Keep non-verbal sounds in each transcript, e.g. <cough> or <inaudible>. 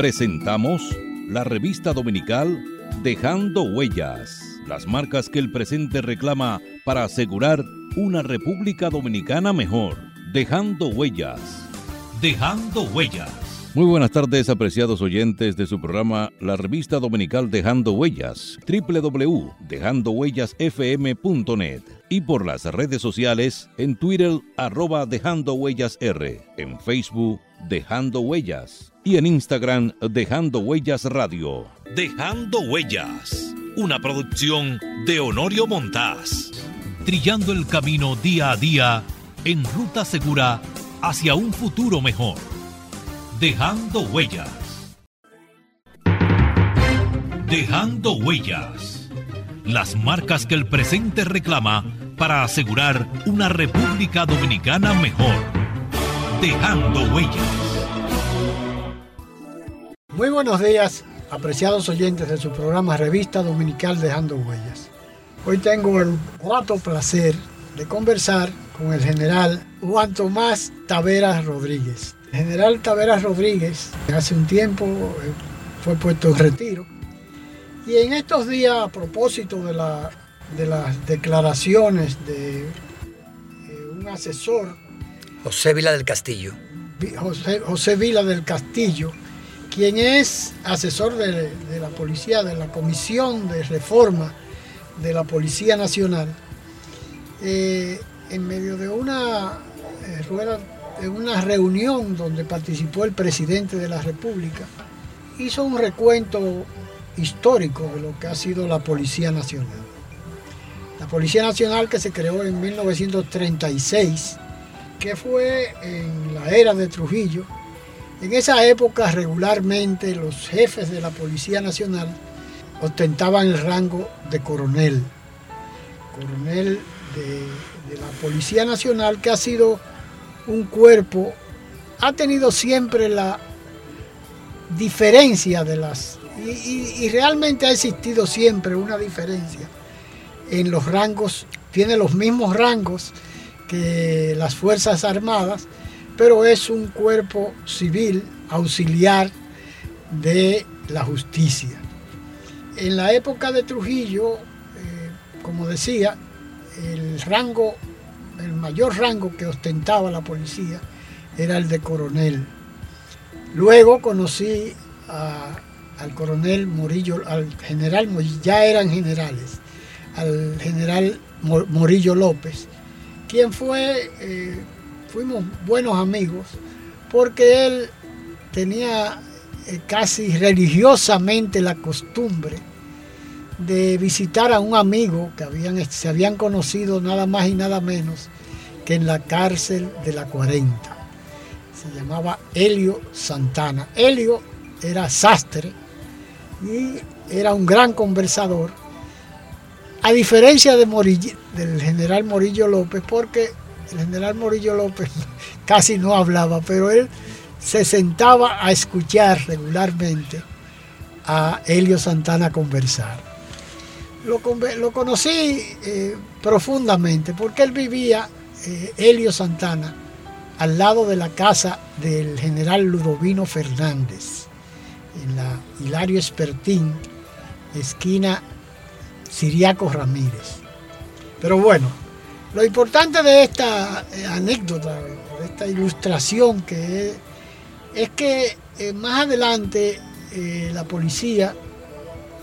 presentamos la revista dominical Dejando Huellas, las marcas que el presente reclama para asegurar una República Dominicana mejor. Dejando Huellas. Dejando Huellas. Muy buenas tardes, apreciados oyentes de su programa La Revista Dominical Dejando Huellas, www.dejandohuellasfm.net y por las redes sociales en Twitter arroba Dejando Huellas R, en Facebook Dejando Huellas y en Instagram Dejando Huellas Radio. Dejando Huellas, una producción de Honorio Montás. Trillando el camino día a día en ruta segura hacia un futuro mejor. Dejando Huellas. Dejando Huellas. Las marcas que el presente reclama para asegurar una República Dominicana mejor. Dejando Huellas. Muy buenos días, apreciados oyentes de su programa Revista Dominical Dejando Huellas. Hoy tengo el grato placer de conversar con el general Juan Tomás Taveras Rodríguez. El general Taveras Rodríguez hace un tiempo eh, fue puesto en retiro y en estos días a propósito de, la, de las declaraciones de eh, un asesor José Vila del Castillo. José, José Vila del Castillo, quien es asesor de, la policía, de la Comisión de Reforma de la Policía Nacional, eh, en medio de una eh, rueda, de una reunión donde participó el presidente de la República, hizo un recuento histórico de lo que ha sido la Policía Nacional. La Policía Nacional que se creó en 1936, que fue en la era de Trujillo, en esa época regularmente los jefes de la Policía Nacional ostentaban el rango de coronel. Coronel de, la Policía Nacional que ha sido un cuerpo, ha tenido siempre la diferencia de las... Y, y realmente ha existido siempre una diferencia en los rangos, tiene los mismos rangos que las Fuerzas Armadas, pero es un cuerpo civil auxiliar de la justicia. En la época de Trujillo, eh, como decía, el rango, el mayor rango que ostentaba la policía era el de coronel. Luego conocí al coronel Morillo, al general, ya eran generales, al general Morillo López, quien fue, eh, fuimos buenos amigos, porque él tenía eh, casi religiosamente la costumbre de visitar a un amigo que habían, se habían conocido nada más y nada menos que en la cárcel de la 40. Se llamaba Helio Santana. Helio era sastre y era un gran conversador, a diferencia de Morillo, del general Morillo López, porque el general Morillo López <laughs> casi no hablaba, pero él se sentaba a escuchar regularmente a Helio Santana conversar lo, conocí eh, profundamente porque él vivía, eh, Helio Santana, al lado de la casa del general Ludovino Fernández, en la Hilario Espertín, esquina Siriaco Ramírez. Pero bueno, lo importante de esta eh, anécdota, de esta ilustración que es, es que eh, más adelante eh, la policía,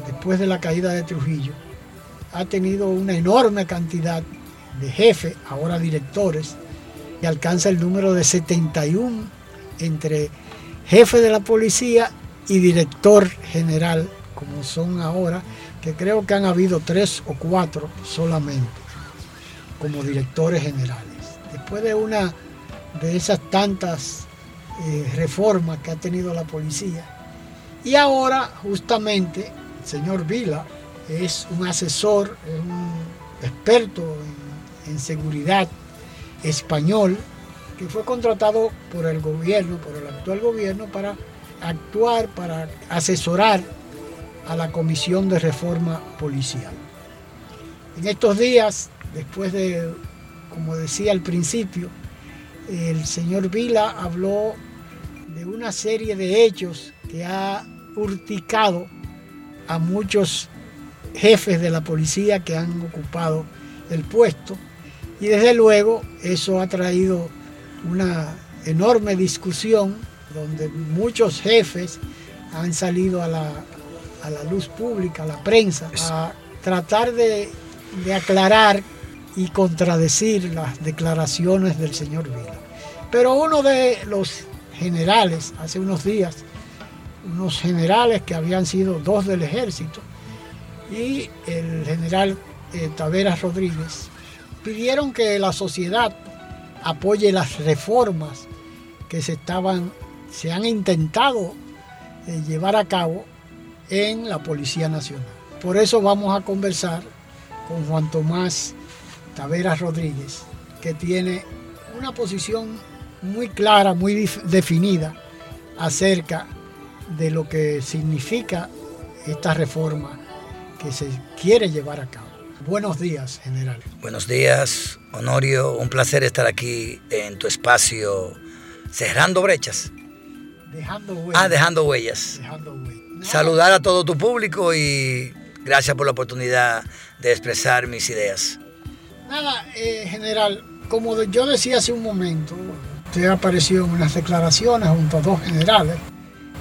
después de la caída de Trujillo, ha tenido una enorme cantidad de jefes, ahora directores, y alcanza el número de 71 entre jefe de la policía y director general, como son ahora, que creo que han habido tres o cuatro solamente como directores generales. Después de una de esas tantas eh, reformas que ha tenido la policía. Y ahora justamente el señor Vila, es un asesor, es un experto en, en, seguridad español que fue contratado por el gobierno, por el actual gobierno, para actuar, para asesorar a la Comisión de Reforma Policial. En estos días, después de, como decía al principio, el señor Vila habló de una serie de hechos que ha urticado a muchos jefes de la policía que han ocupado el puesto. Y desde luego eso ha traído una enorme discusión donde muchos jefes han salido a la, luz pública, a la prensa, a tratar de, de aclarar y contradecir las declaraciones del señor Vila. Pero uno de los generales, hace unos días, unos generales que habían sido dos del ejército, y el general eh, Taveras Rodríguez, pidieron que la sociedad apoye las reformas que se estaban, se han intentado eh, llevar a cabo en la Policía Nacional. Por eso vamos a conversar con Juan Tomás Taveras Rodríguez, que tiene una posición muy clara, muy definida acerca de lo que significa esta reforma que se quiere llevar a cabo. Buenos días, general. Buenos días, Honorio. Un placer estar aquí en tu espacio, cerrando brechas. Dejando huellas. Ah, dejando huellas. Dejando huellas. Saludar a todo tu público y gracias por la oportunidad de expresar mis ideas. Nada, eh, general, como yo decía hace un momento, usted apareció en unas declaraciones junto a dos generales,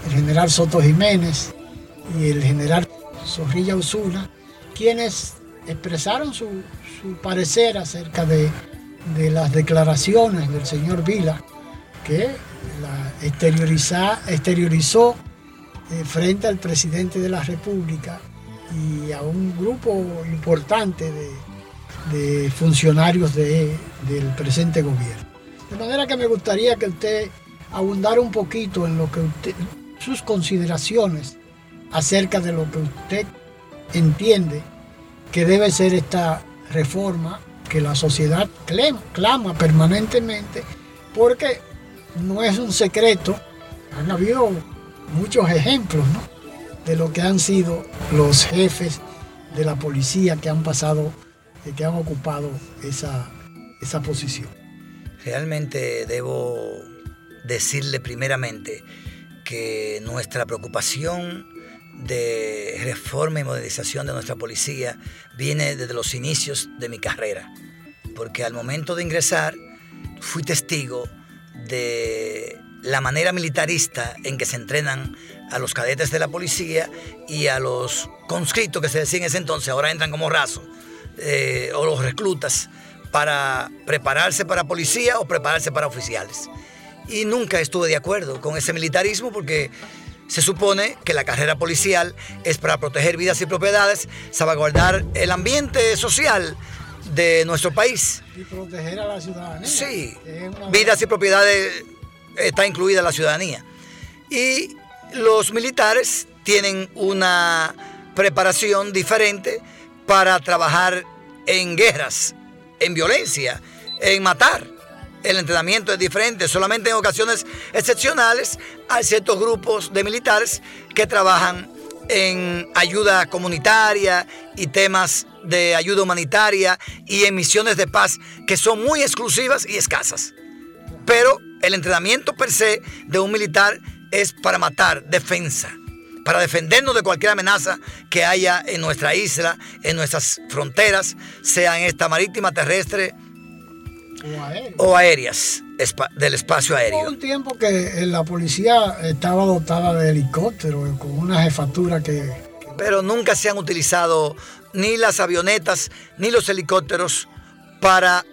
el general Soto Jiménez y el general Zorrilla Usuna, quienes expresaron su, parecer acerca de, las declaraciones del señor Vila, que la exteriorizó eh, frente al presidente de la República y a un grupo importante de, funcionarios del presente gobierno. De manera que me gustaría que usted abundara un poquito en lo que usted, sus consideraciones acerca de lo que usted entiende que debe ser esta reforma que la sociedad clama permanentemente, porque no es un secreto, han habido muchos ejemplos de lo que han sido los jefes de la policía que han pasado, que han ocupado esa, esa posición. Realmente debo decirle primeramente que nuestra preocupación de reforma y modernización de nuestra policía viene desde los inicios de mi carrera, porque al momento de ingresar fui testigo de la manera militarista en que se entrenan a los cadetes de la policía y a los conscritos que se decían en ese entonces, ahora entran como rasos, eh, o los reclutas, para prepararse para policía o prepararse para oficiales. Y nunca estuve de acuerdo con ese militarismo porque se supone que la carrera policial es para proteger vidas y propiedades, salvaguardar el ambiente social de nuestro país. Y proteger a la ciudadanía. Sí, vidas y propiedades está incluida la ciudadanía. Y los militares tienen una preparación diferente para trabajar en guerras, en violencia, en matar el entrenamiento es diferente. Solamente en ocasiones excepcionales hay ciertos grupos de militares que trabajan en ayuda comunitaria y temas de ayuda humanitaria y en misiones de paz que son muy exclusivas y escasas. Pero el entrenamiento per se de un militar es para matar, defensa, para defendernos de cualquier amenaza que haya en nuestra isla, en nuestras fronteras, sea en esta marítima, terrestre, o, aéreas del espacio aéreo. Hubo un tiempo que la policía estaba dotada de helicópteros con una jefatura que... Pero nunca se han utilizado ni las avionetas ni los helicópteros para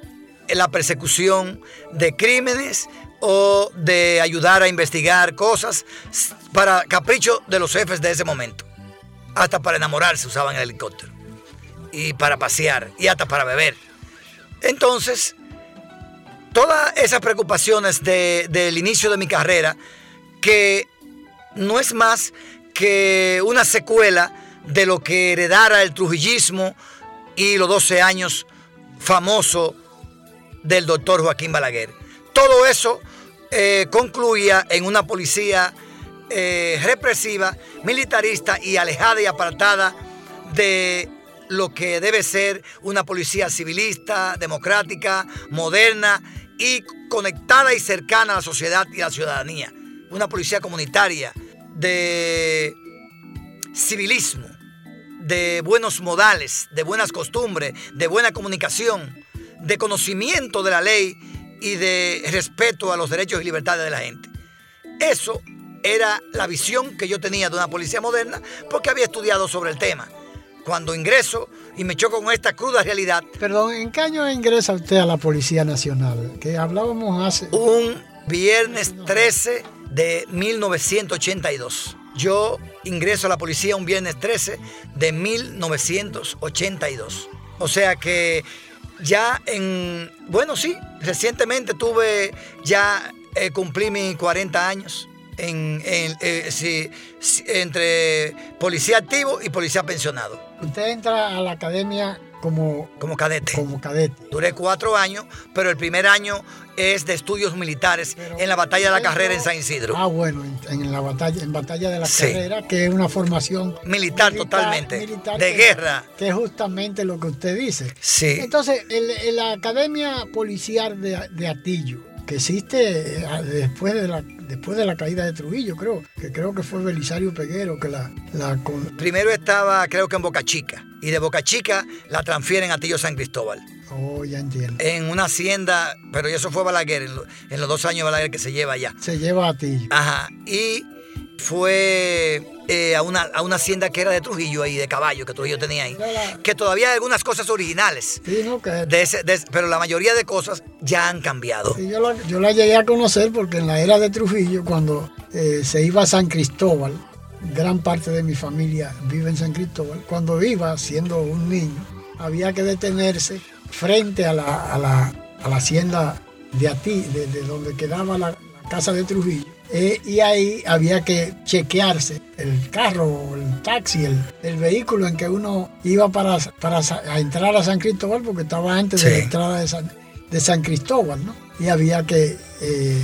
la persecución de crímenes o de ayudar a investigar cosas para capricho de los jefes de ese momento. Hasta para enamorarse usaban el helicóptero. Y para pasear y hasta para beber. Entonces, todas esas preocupaciones del inicio de mi carrera, que no es más que una secuela de lo que heredara el trujillismo y los 12 años famoso del doctor Joaquín Balaguer. Todo eso eh, concluía en una policía eh, represiva, militarista y alejada y apartada de lo que debe ser una policía civilista, democrática, moderna y conectada y cercana a la sociedad y a la ciudadanía. Una policía comunitaria de civilismo, de buenos modales, de buenas costumbres, de buena comunicación, de conocimiento de la ley y de respeto a los derechos y libertades de la gente. Eso era la visión que yo tenía de una policía moderna porque había estudiado sobre el tema. Cuando ingreso y me choco con esta cruda realidad. Perdón, ¿en qué año ingresa usted a la Policía Nacional? Que hablábamos hace... Un viernes 13 de 1982. Yo ingreso a la policía un viernes 13 de 1982. O sea que ya en, bueno, sí, recientemente tuve, ya eh, cumplí mis 40 años en, eh, entre policía activo y policía pensionado. Usted entra a la academia como, como cadete. Como cadete. Duré cuatro años, pero el primer año es de estudios militares en la batalla de la carrera en San Isidro. Ah, bueno, en, la batalla, en batalla de la carrera, que es una formación militar, totalmente, de guerra. Que es justamente lo que usted dice. Sí. Entonces, en, la academia policial de, de Atillo, que existe eh, después de la después de la caída de Trujillo, creo, que creo que fue Belisario Peguero que la, la Primero estaba, creo que en Boca Chica, y de Boca Chica la transfieren a Tillo San Cristóbal. Oh, ya entiendo. En una hacienda, pero eso fue Balaguer, en, los dos años de Balaguer que se lleva allá. Se lleva a Tillo. Ajá, y fue eh, a, una, a una hacienda que era de Trujillo ahí, de caballo, que Trujillo tenía ahí. Que todavía hay algunas cosas originales. Sí, no, que... de pero la mayoría de cosas ya han cambiado. yo, la, yo, la, llegué a conocer porque en la era de Trujillo, cuando eh, se iba a San Cristóbal, gran parte de mi familia vive en San Cristóbal, cuando iba siendo un niño, había que detenerse frente a la, a la, a la hacienda de Atí, de, de donde quedaba la casa de Trujillo eh, y ahí había que chequearse el carro, el taxi, el, vehículo en que uno iba para, para entrar a San Cristóbal, porque estaba antes de la entrada de San, de San Cristóbal, ¿no? Y había que eh,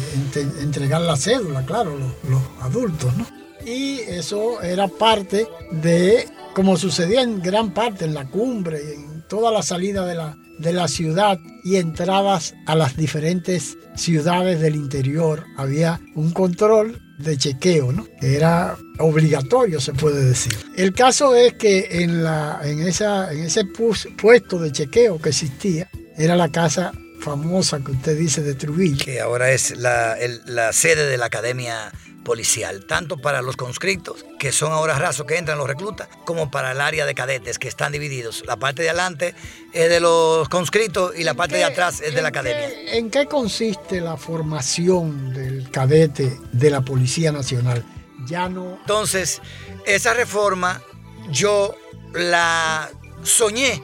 entregar la cédula, claro, los, adultos, ¿no? Y eso era parte de, como sucedía en gran parte, en la cumbre, en toda la salida de la, de la ciudad y entradas a las diferentes ciudades del interior. Había un control de chequeo, ¿no? Era obligatorio, se puede decir. El caso es que en, la, en, esa, en ese puesto de chequeo que existía, era la casa famosa que usted dice de Trujillo. Que ahora es la, la sede de la Academia policial, tanto para los conscriptos, que son ahora rasos que entran los reclutas, como para el área de cadetes, que están divididos. La parte de adelante es de los conscriptos y la parte de atrás es de la academia. ¿En qué consiste la formación del cadete de la Policía Nacional? Ya no. Entonces, esa reforma yo la soñé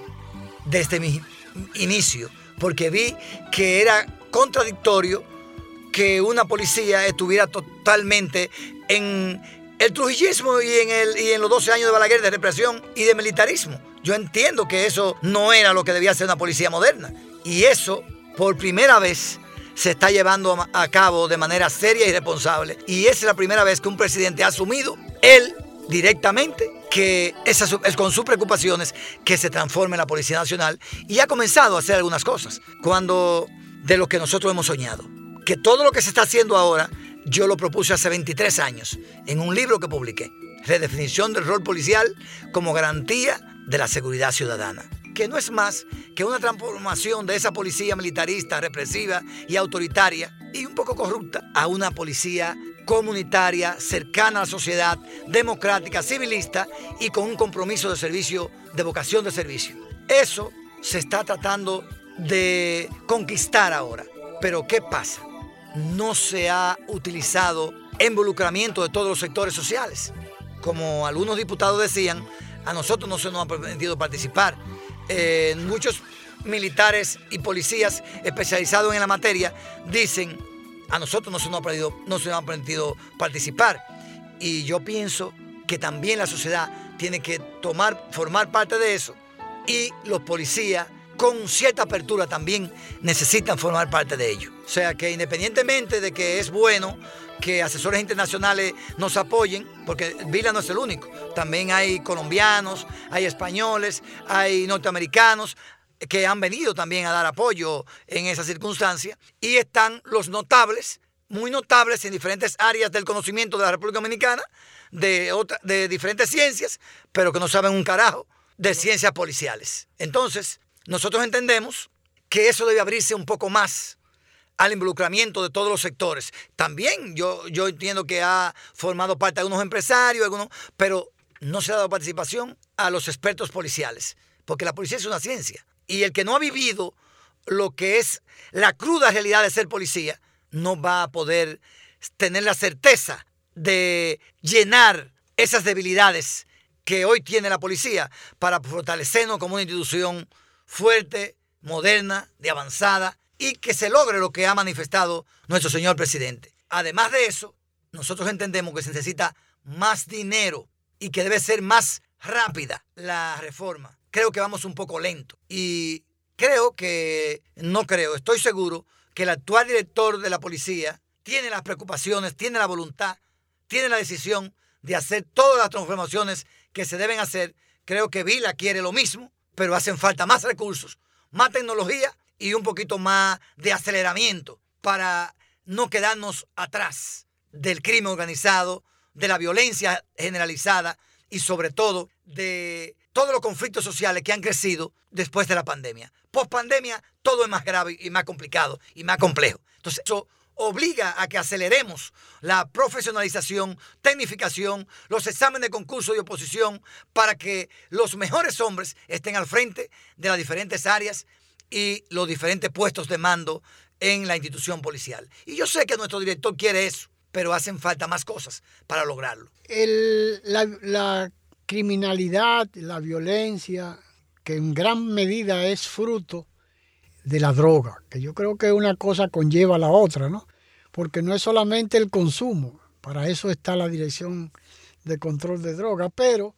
desde mi inicio, porque vi que era contradictorio que una policía estuviera totalmente en el trujillismo y en, el, y en los 12 años de Balaguer de represión y de militarismo. Yo entiendo que eso no era lo que debía ser una policía moderna. Y eso, por primera vez, se está llevando a cabo de manera seria y responsable. Y es la primera vez que un presidente ha asumido, él directamente, que es con sus preocupaciones que se transforme la Policía Nacional y ha comenzado a hacer algunas cosas cuando de lo que nosotros hemos soñado que todo lo que se está haciendo ahora, yo lo propuse hace 23 años en un libro que publiqué, Redefinición del rol policial como garantía de la seguridad ciudadana, que no es más que una transformación de esa policía militarista, represiva y autoritaria y un poco corrupta a una policía comunitaria, cercana a la sociedad, democrática, civilista y con un compromiso de servicio, de vocación de servicio. Eso se está tratando de conquistar ahora. Pero ¿qué pasa? No se ha utilizado involucramiento de todos los sectores sociales. Como algunos diputados decían, a nosotros no se nos ha permitido participar. Eh, muchos militares y policías especializados en la materia dicen, a nosotros no se nos ha permitido, no se nos ha permitido participar. Y yo pienso que también la sociedad tiene que tomar, formar parte de eso. Y los policías con cierta apertura también necesitan formar parte de ello. O sea que independientemente de que es bueno que asesores internacionales nos apoyen, porque Vila no es el único, también hay colombianos, hay españoles, hay norteamericanos que han venido también a dar apoyo en esa circunstancia, y están los notables muy notables en diferentes áreas del conocimiento de la República Dominicana, de, de diferentes ciencias, pero que no saben un carajo de ciencias policiales. Entonces, nosotros entendemos que eso debe abrirse un poco más al involucramiento de todos los sectores. También yo, yo entiendo que ha formado parte de algunos empresarios, algunos, pero no se ha dado participación a los expertos policiales, porque la policía es una ciencia. Y el que no ha vivido lo que es la cruda realidad de ser policía, no va a poder tener la certeza de llenar esas debilidades que hoy tiene la policía para fortalecernos como una institución fuerte, moderna, de avanzada y que se logre lo que ha manifestado nuestro señor presidente. Además de eso, nosotros entendemos que se necesita más dinero y que debe ser más rápida la reforma. Creo que vamos un poco lento y creo que, no creo, estoy seguro que el actual director de la policía tiene las preocupaciones, tiene la voluntad, tiene la decisión de hacer todas las transformaciones que se deben hacer. Creo que Vila quiere lo mismo, pero hacen falta más recursos, más tecnología y un poquito más de aceleramiento para no quedarnos atrás del crimen organizado, de la violencia generalizada y sobre todo de todos los conflictos sociales que han crecido después de la pandemia. Post pandemia todo es más grave y más complicado y más complejo. Entonces eso obliga a que aceleremos la profesionalización, tecnificación, los exámenes de concurso y oposición para que los mejores hombres estén al frente de las diferentes áreas y los diferentes puestos de mando en la institución policial. Y yo sé que nuestro director quiere eso, pero hacen falta más cosas para lograrlo. la, criminalidad, la violencia, que en gran medida es fruto de la droga, que yo creo que una cosa conlleva a la otra, ¿no? Porque no es solamente el consumo, para eso está la Dirección de Control de Drogas, pero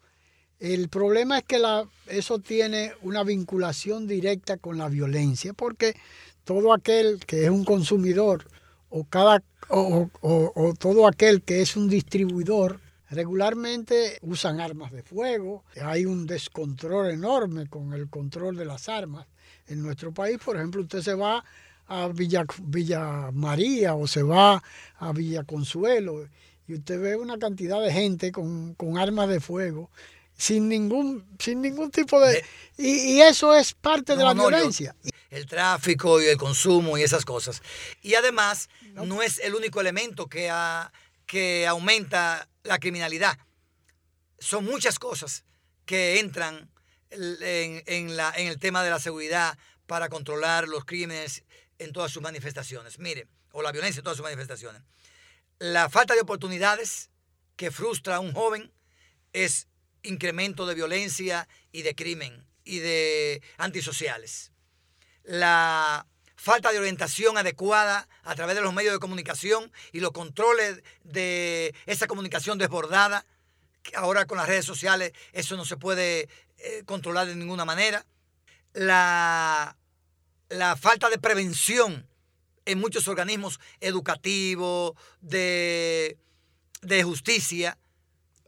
el problema es que eso tiene una vinculación directa con la violencia, porque todo aquel que es un consumidor o, cada, o todo aquel que es un distribuidor regularmente usan armas de fuego, hay un descontrol enorme con el control de las armas en nuestro país. Por ejemplo, usted se va a Villa, Villa María o se va a Villa Consuelo y usted ve una cantidad de gente con, armas de fuego sin ningún, sin ningún tipo de... Y, eso es parte de la violencia. el tráfico y el consumo y esas cosas. Y además, no, es el único elemento que, que aumenta la criminalidad. Son muchas cosas que entran en, el tema de la seguridad para controlar los crímenes en todas sus manifestaciones. Mire, o la violencia en todas sus manifestaciones. La falta de oportunidades que frustra a un joven es incremento de violencia y de crimen y de antisociales. La falta de orientación adecuada a través de los medios de comunicación y los controles de esa comunicación desbordada. Ahora con las redes sociales eso no se puede eh, controlar de ninguna manera. La, la falta de prevención en muchos organismos educativos, de, de justicia.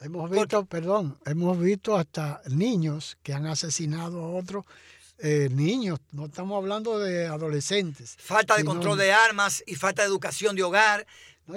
Hemos visto, perdón, hemos visto hasta niños que han asesinado a otros eh, niños, no estamos hablando de adolescentes. Falta de control de armas y falta de educación de hogar.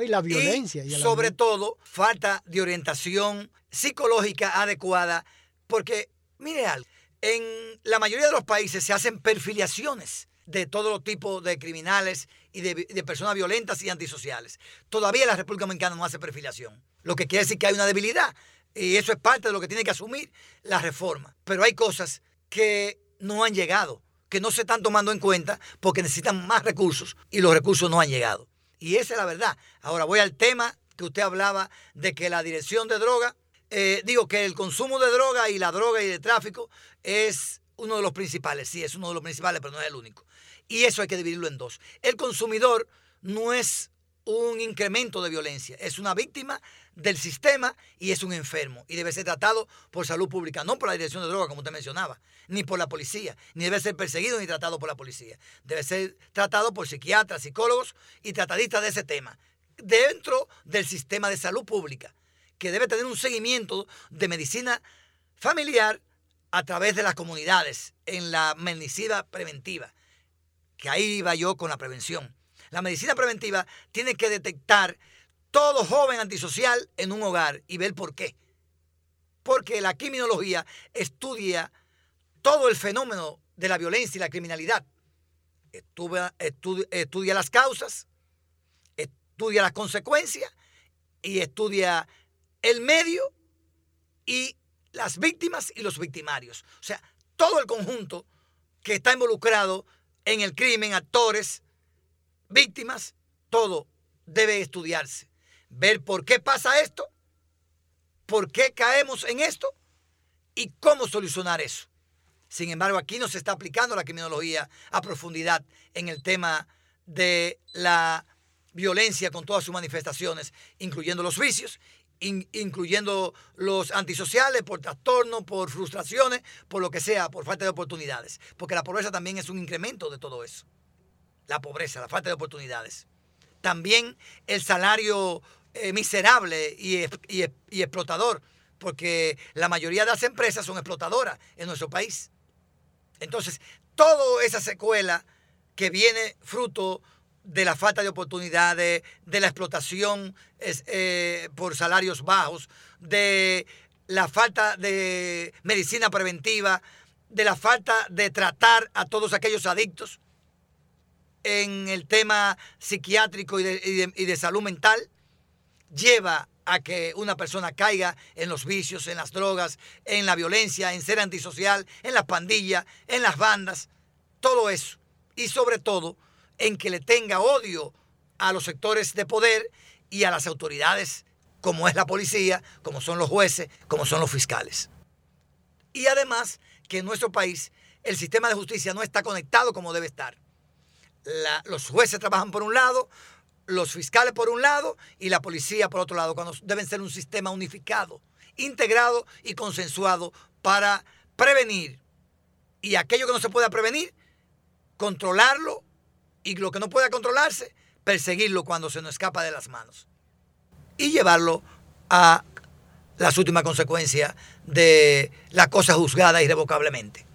Y la violencia. Y, sobre todo, falta de orientación psicológica adecuada, porque Mire algo, en la mayoría de los países se hacen perfiliaciones de todo los tipos de criminales y de, personas violentas y antisociales. Todavía la República Dominicana no hace perfiliación, lo que quiere decir que hay una debilidad y eso es parte de lo que tiene que asumir la reforma. Pero hay cosas que no han llegado, que no se están tomando en cuenta porque necesitan más recursos y los recursos no han llegado. Y esa es la verdad. Ahora voy al tema que usted hablaba de que la dirección de droga eh, digo que el consumo de droga y la droga y el tráfico es uno de los principales, sí, es uno de los principales, pero no es el único. Y eso hay que dividirlo en dos. El consumidor no es un incremento de violencia, es una víctima del sistema y es un enfermo y debe ser tratado por salud pública, no por la dirección de droga, como usted mencionaba, ni por la policía, ni debe ser perseguido ni tratado por la policía. Debe ser tratado por psiquiatras, psicólogos y tratadistas de ese tema, dentro del sistema de salud pública que debe tener un seguimiento de medicina familiar a través de las comunidades en la medicina preventiva, que ahí iba yo con la prevención. La medicina preventiva tiene que detectar todo joven antisocial en un hogar y ver por qué. Porque la criminología estudia todo el fenómeno de la violencia y la criminalidad. Estudia, estudia las causas, estudia las consecuencias y estudia el medio y las víctimas y los victimarios. O sea, todo el conjunto que está involucrado en el crimen, actores, víctimas, todo debe estudiarse. Ver por qué pasa esto, por qué caemos en esto y cómo solucionar eso. Sin embargo, aquí no se está aplicando la criminología a profundidad en el tema de la violencia con todas sus manifestaciones, incluyendo los vicios, incluyendo los antisociales por trastorno, por frustraciones, por lo que sea, por falta de oportunidades. Porque la pobreza también es un incremento de todo eso. La pobreza, la falta de oportunidades. También el salario eh, miserable y, y explotador, porque la mayoría de las empresas son explotadoras en nuestro país. Entonces, toda esa secuela que viene fruto de la falta de oportunidades, de la explotación eh, por salarios bajos, de la falta de medicina preventiva, de la falta de tratar a todos aquellos adictos en el tema psiquiátrico y de, y de salud mental, lleva a que una persona caiga en los vicios, en las drogas, en la violencia, en ser antisocial, en las pandillas, en las bandas, todo eso. Y sobre todo, en que le tenga odio a los sectores de poder y a las autoridades, como es la policía, como son los jueces, como son los fiscales. Y además que en nuestro país el sistema de justicia no está conectado como debe estar. los jueces trabajan por un lado, los fiscales por un lado y la policía por otro lado, cuando deben ser un sistema unificado, integrado y consensuado para prevenir. Y aquello que no se pueda prevenir, controlarlo y lo que no pueda controlarse, perseguirlo cuando se nos escapa de las manos. Y llevarlo a las últimas consecuencias de la cosa juzgada irrevocablemente.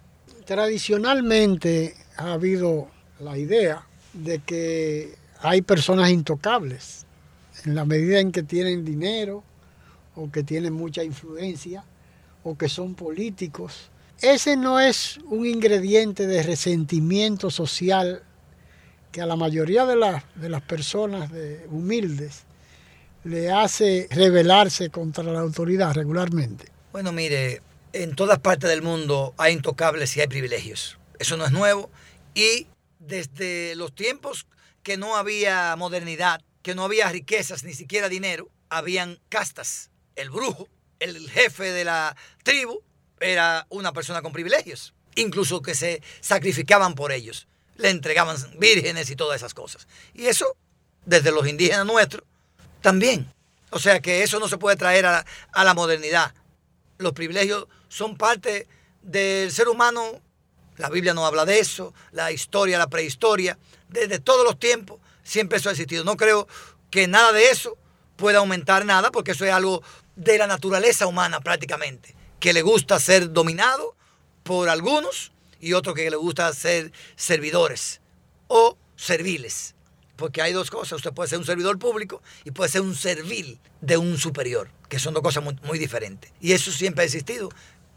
Tradicionalmente ha habido la idea de que hay personas intocables en la medida en que tienen dinero o que tienen mucha influencia o que son políticos. Ese no es un ingrediente de resentimiento social que a la mayoría de, las, de las personas humildes le hace rebelarse contra la autoridad regularmente? Bueno, mire, en todas partes del mundo hay intocables y hay privilegios. Eso no es nuevo. Y desde los tiempos que no había modernidad, que no había riquezas, ni siquiera dinero, habían castas. El brujo, el jefe de la tribu, era una persona con privilegios, incluso que se sacrificaban por ellos le entregaban vírgenes y todas esas cosas. Y eso, desde los indígenas nuestros, también. O sea que eso no se puede traer a, la modernidad. Los privilegios son parte del ser humano. La Biblia no habla de eso, la historia, la prehistoria, desde todos los tiempos, siempre eso ha existido. No creo que nada de eso pueda aumentar nada, porque eso es algo de la naturaleza humana prácticamente, que le gusta ser dominado por algunos y otro que le gusta ser servidores o serviles. Porque hay dos cosas, usted puede ser un servidor público y puede ser un servil de un superior, que son dos cosas muy, diferentes. Y eso siempre ha existido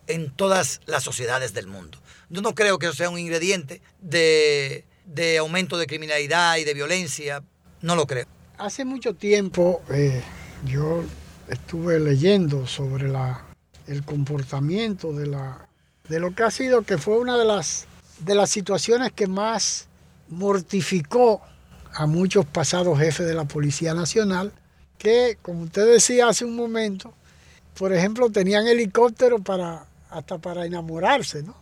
en todas las sociedades del mundo. Yo no creo que eso sea un ingrediente de, de aumento de criminalidad y de violencia, no lo creo. Hace mucho tiempo eh, yo estuve leyendo sobre la, el comportamiento de la de lo que ha sido que fue una de las, de las situaciones que más mortificó a muchos pasados jefes de la Policía Nacional, que, como usted decía hace un momento, por ejemplo, tenían helicóptero para, hasta para enamorarse, ¿no?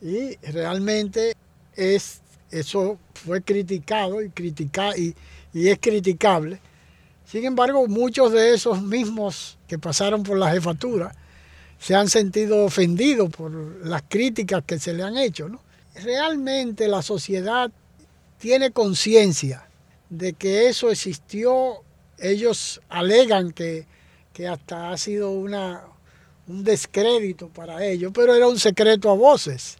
Y realmente es, eso fue criticado y, y, y es criticable. Sin embargo, muchos de esos mismos que pasaron por la jefatura, se han sentido ofendidos por las críticas que se le han hecho. ¿no? Realmente la sociedad tiene conciencia de que eso existió. Ellos alegan que, que hasta ha sido una, un descrédito para ellos, pero era un secreto a voces.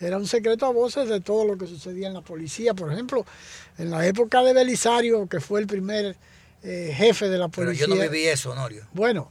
Era un secreto a voces de todo lo que sucedía en la policía. Por ejemplo, en la época de Belisario, que fue el primer eh, jefe de la policía. Pero yo no viví eso, Honorio. Bueno,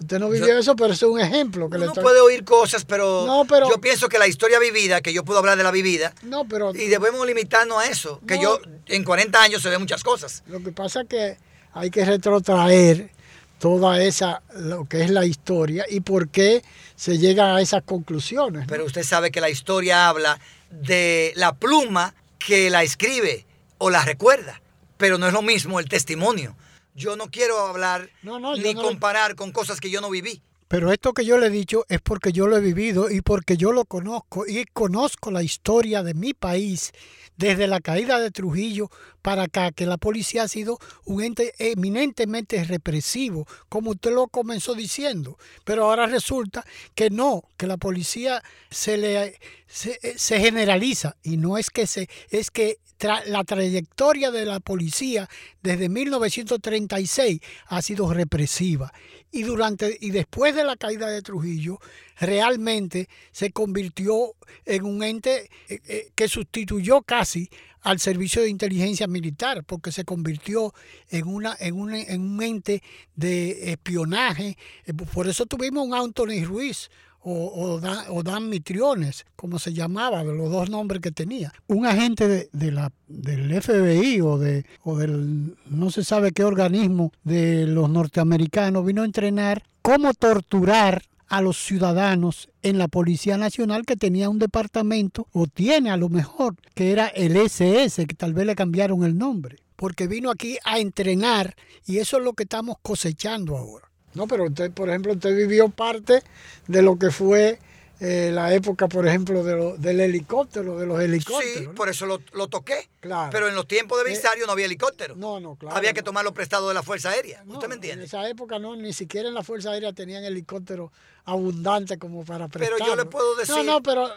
usted no vivió eso, pero es un ejemplo. Que uno puede oír cosas, pero, no, pero, yo pienso que la historia vivida, que yo puedo hablar de la vivida, no, pero, y debemos limitarnos a eso, que yo en 40 años se ve muchas cosas. Lo que pasa es que hay que retrotraer toda esa, lo que es la historia y por qué se llega a esas conclusiones. Pero usted sabe que la historia habla de la pluma que la escribe o la recuerda, pero no es lo mismo el testimonio. Yo no quiero hablar ni comparar con cosas que yo no viví. Pero esto que yo le he dicho es porque yo lo he vivido y porque yo lo conozco y conozco la historia de mi país desde la caída de Trujillo para acá, que la policía ha sido un ente eminentemente represivo, como usted lo comenzó diciendo. Pero ahora resulta que no, que la policía se le se, se generaliza y no es que se es que la trayectoria de la policía desde 1936 ha sido represiva y durante y después de la caída de Trujillo realmente se convirtió en un ente eh, eh, que sustituyó casi al servicio de inteligencia militar porque se convirtió en una en un, en un ente de espionaje. Eh, por eso tuvimos un Anthony Ruiz o, Dan, Mitriones, como se llamaba, de los dos nombres que tenía. Un agente de, la, del FBI o, de, o del no se sabe qué organismo de los norteamericanos vino a entrenar cómo torturar a los ciudadanos en la Policía Nacional que tenía un departamento, o tiene a lo mejor, que era el SS, que tal vez le cambiaron el nombre, porque vino aquí a entrenar y eso es lo que estamos cosechando ahora. No, pero usted, por ejemplo, usted vivió parte de lo que fue eh, la época, por ejemplo, de del helicóptero, de los helicópteros. Sí, por eso lo, toqué. Claro. Pero en los tiempos de eh, Belisario no había helicóptero. No, no, claro. Había que tomarlo prestado de la Fuerza Aérea. ¿Usted me entiende? En esa época no, ni siquiera en la Fuerza Aérea tenían helicópteros abundante como para prestar. Pero yo le puedo decir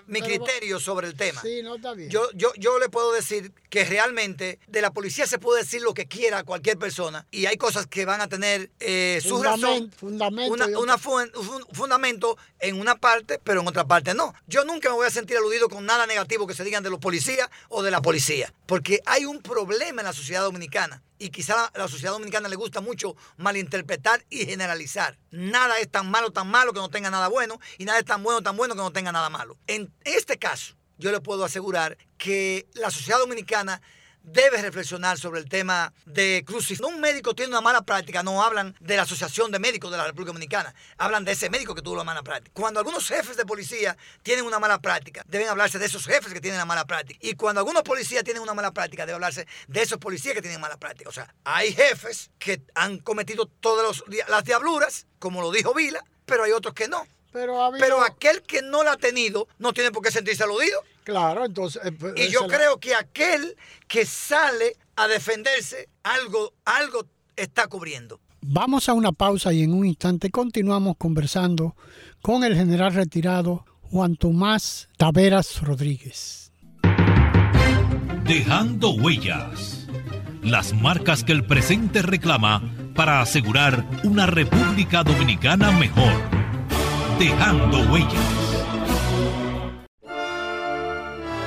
mi criterio sobre el tema. Sí, no está bien. Yo, yo, yo le puedo decir que realmente de la policía se puede decir lo que quiera a cualquier persona y hay cosas que van a tener eh, su razón, fundamento, una, un fundamento en una parte, pero en otra parte no. Yo nunca me voy a sentir aludido con nada negativo que se digan de los policías o de la policía, porque hay un problema en la sociedad dominicana y quizá a la sociedad dominicana le gusta mucho malinterpretar y generalizar. Nada es tan malo, tan malo que no tenga nada bueno y nada es tan bueno, tan bueno que no tenga nada malo. En este caso, yo le puedo asegurar que la sociedad dominicana debe reflexionar sobre el tema de crucifixión. Un médico tiene una mala práctica, no hablan de la Asociación de Médicos de la República Dominicana, hablan de ese médico que tuvo la mala práctica. Cuando algunos jefes de policía tienen una mala práctica, deben hablarse de esos jefes que tienen la mala práctica. Y cuando algunos policías tienen una mala práctica, debe hablarse de esos policías que tienen mala práctica. O sea, hay jefes que han cometido todas las diabluras, como lo dijo Vila, pero hay otros que no. Pero, pero aquel que no la ha tenido no tiene por qué sentirse aludido. Claro, entonces... Eh, pues, y yo creo que aquel que sale a defenderse, algo, algo está cubriendo. Vamos a una pausa y en un instante continuamos conversando con el general retirado Juan Tomás Taveras Rodríguez. Dejando huellas. Las marcas que el presente reclama para asegurar una República Dominicana mejor. Dejando huellas.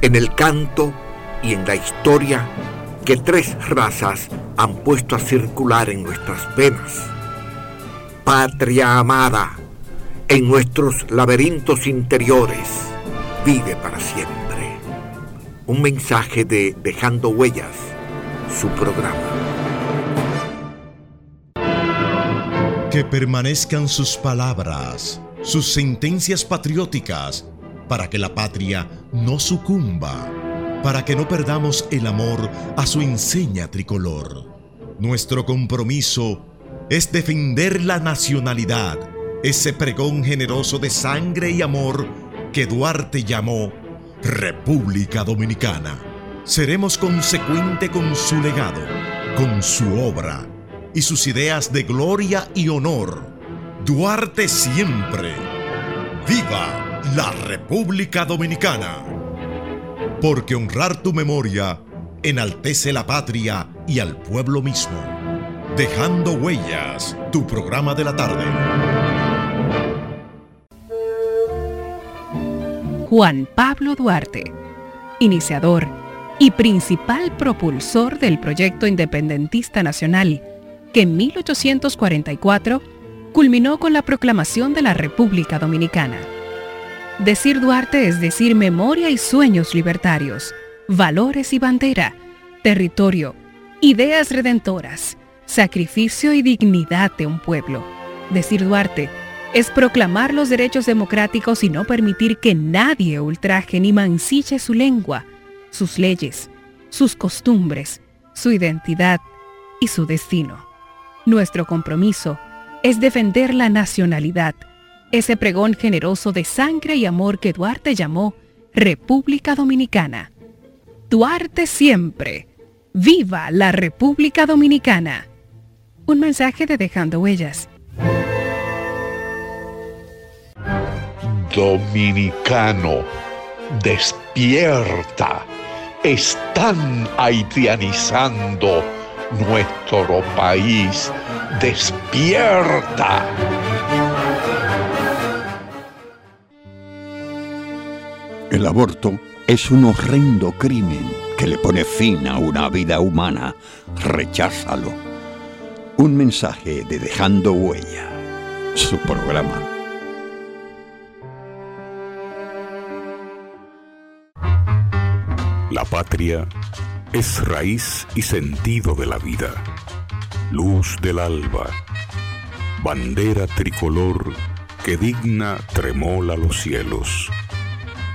en el canto y en la historia que tres razas han puesto a circular en nuestras venas. Patria amada, en nuestros laberintos interiores, vive para siempre. Un mensaje de Dejando Huellas, su programa. Que permanezcan sus palabras, sus sentencias patrióticas para que la patria no sucumba, para que no perdamos el amor a su enseña tricolor. Nuestro compromiso es defender la nacionalidad, ese pregón generoso de sangre y amor que Duarte llamó República Dominicana. Seremos consecuente con su legado, con su obra y sus ideas de gloria y honor. Duarte siempre. ¡Viva la República Dominicana! Porque honrar tu memoria enaltece la patria y al pueblo mismo. Dejando huellas, tu programa de la tarde. Juan Pablo Duarte, iniciador y principal propulsor del proyecto independentista nacional, que en 1844 culminó con la proclamación de la República Dominicana. Decir Duarte es decir memoria y sueños libertarios, valores y bandera, territorio, ideas redentoras, sacrificio y dignidad de un pueblo. Decir Duarte es proclamar los derechos democráticos y no permitir que nadie ultraje ni mancille su lengua, sus leyes, sus costumbres, su identidad y su destino. Nuestro compromiso es defender la nacionalidad, ese pregón generoso de sangre y amor que Duarte llamó República Dominicana. Duarte siempre. ¡Viva la República Dominicana! Un mensaje de Dejando Huellas Dominicano, despierta. Están haitianizando nuestro país. Despierta. El aborto es un horrendo crimen que le pone fin a una vida humana. Recházalo. Un mensaje de Dejando Huella, su programa. La patria es raíz y sentido de la vida, luz del alba, bandera tricolor que digna tremola los cielos.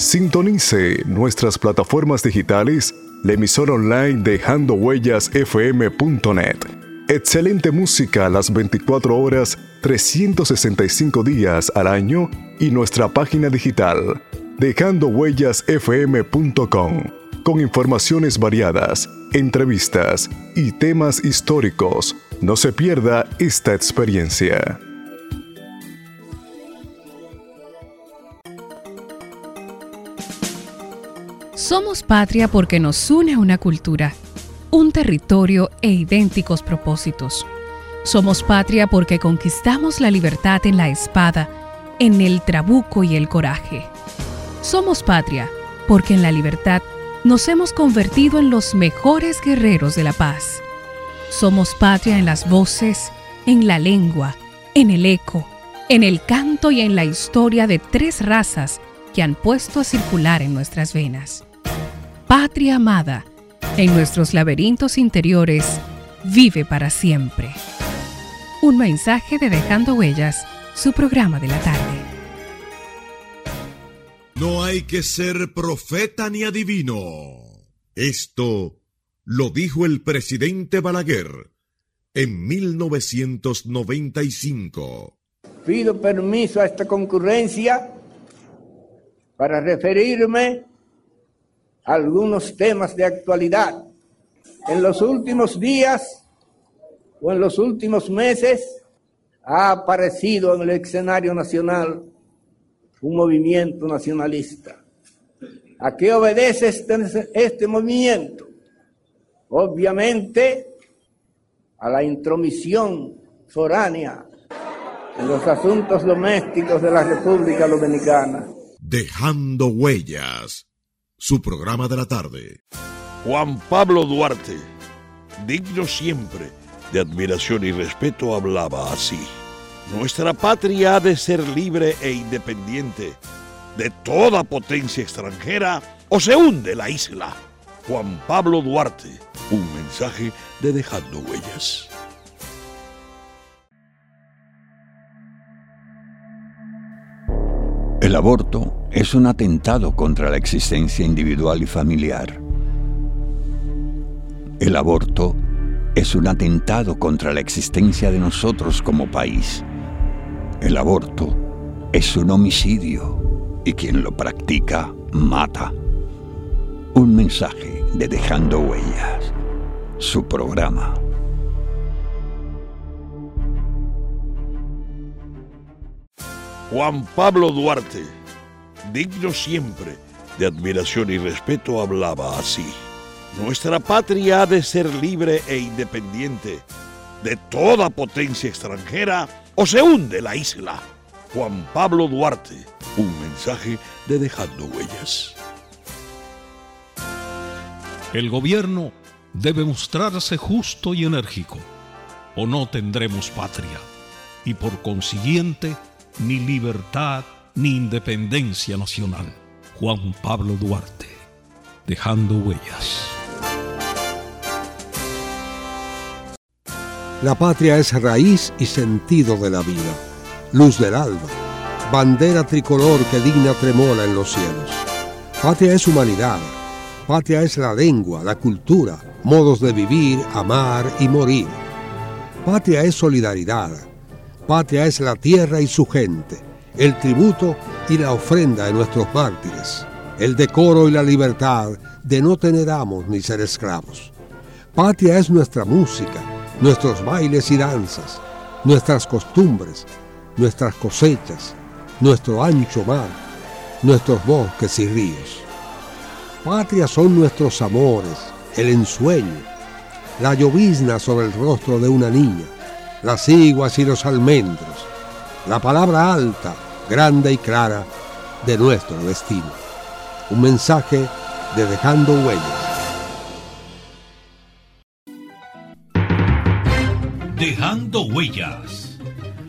Sintonice nuestras plataformas digitales, la emisora online Dejando. Excelente música las 24 horas, 365 días al año y nuestra página digital dejandohuellasfm.com, con informaciones variadas, entrevistas y temas históricos. No se pierda esta experiencia. Somos patria porque nos une una cultura, un territorio e idénticos propósitos. Somos patria porque conquistamos la libertad en la espada, en el trabuco y el coraje somos patria porque en la libertad nos hemos convertido en los mejores guerreros de la paz. Somos patria en las voces, en la lengua, en el eco, en el canto y en la historia de tres razas que han puesto a circular en nuestras venas. Patria amada, en nuestros laberintos interiores, vive para siempre. Un mensaje de Dejando Huellas, su programa de la tarde. No hay que ser profeta ni adivino. Esto lo dijo el presidente Balaguer en 1995. Pido permiso a esta concurrencia para referirme a algunos temas de actualidad. En los últimos días o en los últimos meses ha aparecido en el escenario nacional un movimiento nacionalista ¿A qué obedece este, este movimiento? Obviamente a la intromisión foránea en los asuntos domésticos de la República Dominicana. Dejando huellas, su programa de la tarde. Juan Pablo Duarte, digno siempre de admiración y respeto, hablaba así. Nuestra patria ha de ser libre e independiente de toda potencia extranjera o se hunde la isla. Juan Pablo Duarte, un mensaje de Dejando Huellas. El aborto es un atentado contra la existencia individual y familiar. El aborto es un atentado contra la existencia de nosotros como país. El aborto es un homicidio y quien lo practica mata. Un mensaje de Dejando Huellas, su programa. Juan Pablo Duarte, digno siempre de admiración y respeto, hablaba así. Nuestra patria ha de ser libre e independiente de toda potencia extranjera o se hunde la isla. Juan Pablo Duarte, un mensaje de Dejando Huellas. El gobierno debe mostrarse justo y enérgico, o no tendremos patria, y por consiguiente, ni libertad ni independencia nacional. Juan Pablo Duarte, dejando huellas. La patria es raíz y sentido de la vida, luz del alba, bandera tricolor que digna tremola en los cielos. Patria es humanidad, patria es la lengua, la cultura, modos de vivir, amar y morir. Patria es solidaridad, patria es la tierra y su gente, el tributo y la ofrenda de nuestros mártires, el decoro y la libertad de no tener amos ni ser esclavos. Patria es nuestra música, nuestros bailes y danzas, nuestras costumbres, nuestras cosechas, nuestro ancho mar, nuestros bosques y ríos. Patria son nuestros amores, el ensueño, la llovizna sobre el rostro de una niña, las iguas y los almendros, la palabra alta, grande y clara de nuestro destino. Un mensaje de Dejando Huellas. Dejando Huellas.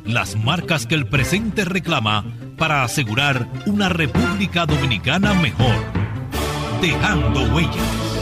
Las marcas que el presente reclama para asegurar una República Dominicana mejor. Dejando Huellas.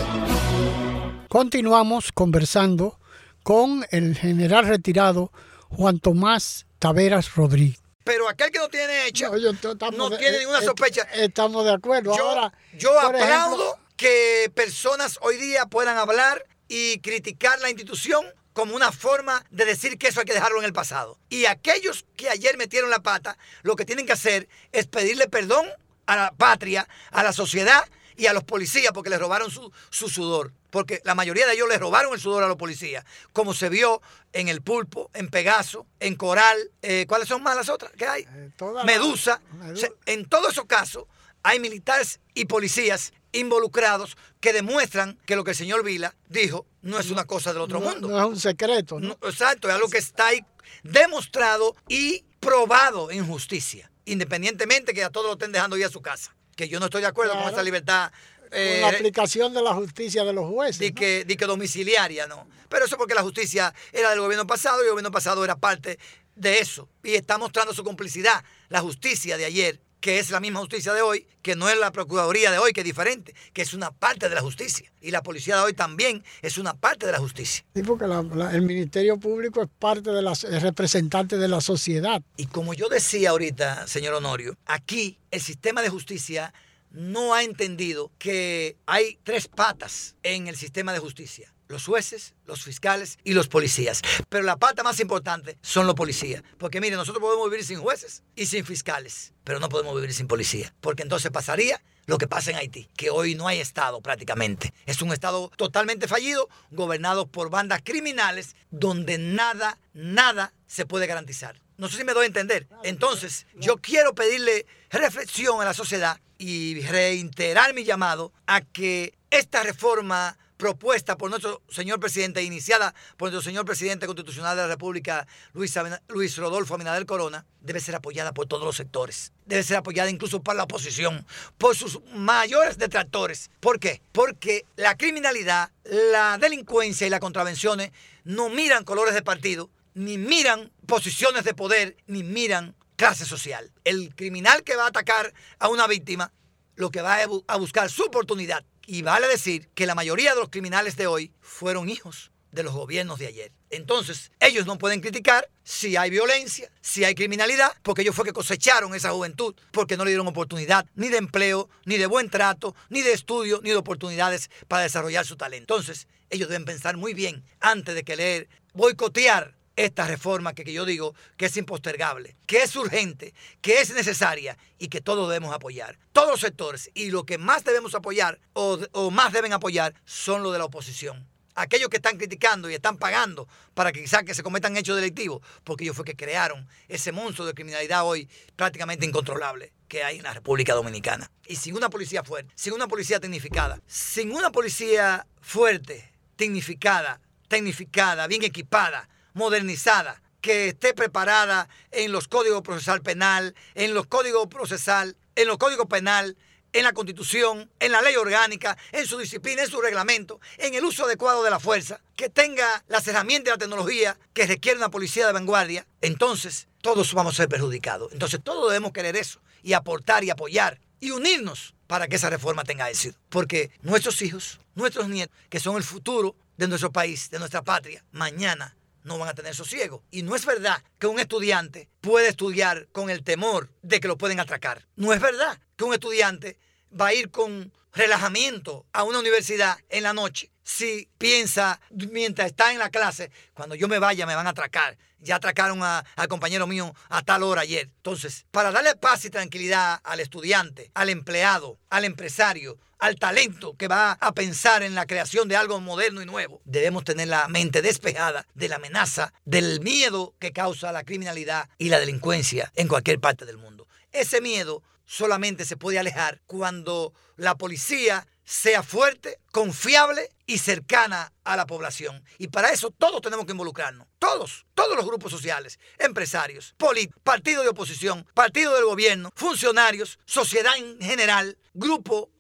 Continuamos conversando con el general retirado Juan Tomás Taveras Rodríguez. Pero aquel que no tiene hecha no, No, tiene eh, ninguna sospecha. Estamos de acuerdo. Yo, Ahora, yo aplaudo ejemplo- que personas hoy día puedan hablar y criticar la institución como una forma de decir que eso hay que dejarlo en el pasado. Y aquellos que ayer metieron la pata, lo que tienen que hacer es pedirle perdón a la patria, a la sociedad y a los policías porque les robaron su, su sudor. Porque la mayoría de ellos les robaron el sudor a los policías, como se vio en El Pulpo, en Pegaso, en Coral. eh, ¿Cuáles son más las otras que hay? todas Medusa. las- O sea, en todos esos casos hay militares y policías involucrados que demuestran que lo que el señor Vila dijo no es una cosa del otro no, mundo. no es un secreto. ¿no? Exacto, es algo que está ahí demostrado y probado en justicia, independientemente que a todos lo estén dejando ir a su casa. Que yo no estoy de acuerdo con Claro. esa libertad. Con eh, la aplicación de la justicia de los jueces. di que, di que domiciliaria, no. Pero eso porque la justicia era del gobierno pasado y el gobierno pasado era parte de eso. Y está mostrando su complicidad. La justicia de ayer, que es la misma justicia de hoy, que no es la procuraduría de hoy, que es diferente, que es una parte de la justicia. Y la policía de hoy también es una parte de la justicia. Sí, porque la- la- el Ministerio Público es parte de las es representante de la sociedad. Y como yo decía ahorita, señor Honorio, aquí el sistema de justicia no ha entendido que hay tres patas en el sistema de justicia. Los jueces, los fiscales y los policías. Pero la pata más importante son los policías. Porque mire, nosotros podemos vivir sin jueces y sin fiscales, pero no podemos vivir sin policía. Porque entonces pasaría lo que pasa en Haití, que hoy no hay Estado prácticamente. Es un Estado totalmente fallido, gobernado por bandas criminales, donde nada, nada se puede garantizar. No sé si me doy a entender. Entonces, yo quiero pedirle reflexión a la sociedad y reiterar mi llamado a que esta reforma propuesta por nuestro señor presidente, iniciada por nuestro señor presidente constitucional de la República, Luis, Luis Rodolfo Abinader Corona, debe ser apoyada por todos los sectores. Debe ser apoyada incluso por la oposición, por sus mayores detractores. ¿Por qué? Porque la criminalidad, la delincuencia y las contravenciones no miran colores de partido, ni miran posiciones de poder, ni miran clase social. El criminal que va a atacar a una víctima, lo que va a buscar su oportunidad y vale decir que la mayoría de los criminales de hoy fueron hijos de los gobiernos de ayer. Entonces, ellos no pueden criticar si hay violencia, si hay criminalidad, porque ellos fue que cosecharon esa juventud, porque no le dieron oportunidad ni de empleo, ni de buen trato, ni de estudio, ni de oportunidades para desarrollar su talento. Entonces, ellos deben pensar muy bien antes de querer boicotear esta reforma que, yo digo que es impostergable, que es urgente, que es necesaria y que todos debemos apoyar. Todos los sectores. Y lo que más debemos apoyar o, más deben apoyar son los de la oposición aquellos que están criticando y están pagando para que quizás que se cometan hechos delictivos, porque ellos fue que crearon ese monstruo de criminalidad hoy prácticamente incontrolable que hay en la República Dominicana. Y sin una policía fuerte, sin una policía tecnificada, sin una policía fuerte, tecnificada, tecnificada, bien equipada, modernizada, que esté preparada en los códigos procesal penal, en los códigos procesal, en los códigos penal, en la constitución, en la ley orgánica, en su disciplina, en su reglamento, en el uso adecuado de la fuerza, que tenga las herramientas y la tecnología que requiere una policía de vanguardia, entonces todos vamos a ser perjudicados. Entonces todos debemos querer eso y aportar y apoyar y unirnos para que esa reforma tenga éxito. Porque nuestros hijos, nuestros nietos, que son el futuro de nuestro país, de nuestra patria, mañana no van a tener sosiego. Y no es verdad que un estudiante puede estudiar con el temor de que lo pueden atracar. No es verdad que un estudiante va a ir con relajamiento a una universidad en la noche si piensa mientras está en la clase, cuando yo me vaya me van a atracar. Ya atracaron al compañero mío a tal hora ayer. Entonces, para darle paz y tranquilidad al estudiante, al empleado, al empresario, al talento que va a pensar en la creación de algo moderno y nuevo. Debemos tener la mente despejada de la amenaza, del miedo que causa la criminalidad y la delincuencia en cualquier parte del mundo. Ese miedo solamente se puede alejar cuando la policía sea fuerte, confiable y cercana a la población. Y para eso todos tenemos que involucrarnos. Todos, todos los grupos sociales, empresarios, partidos de oposición, partidos del gobierno, funcionarios, sociedad en general, grupo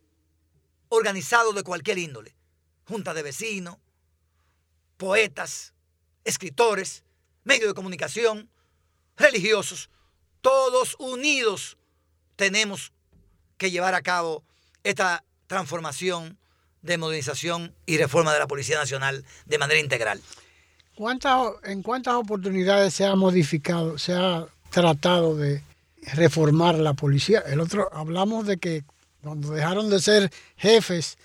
organizados de cualquier índole, junta de vecinos, poetas, escritores, medios de comunicación, religiosos, todos unidos tenemos que llevar a cabo esta transformación de modernización y reforma de la Policía Nacional de manera integral. ¿En cuántas oportunidades se ha modificado, se ha tratado de reformar la policía? El otro, hablamos de que cuando dejaron de ser jefes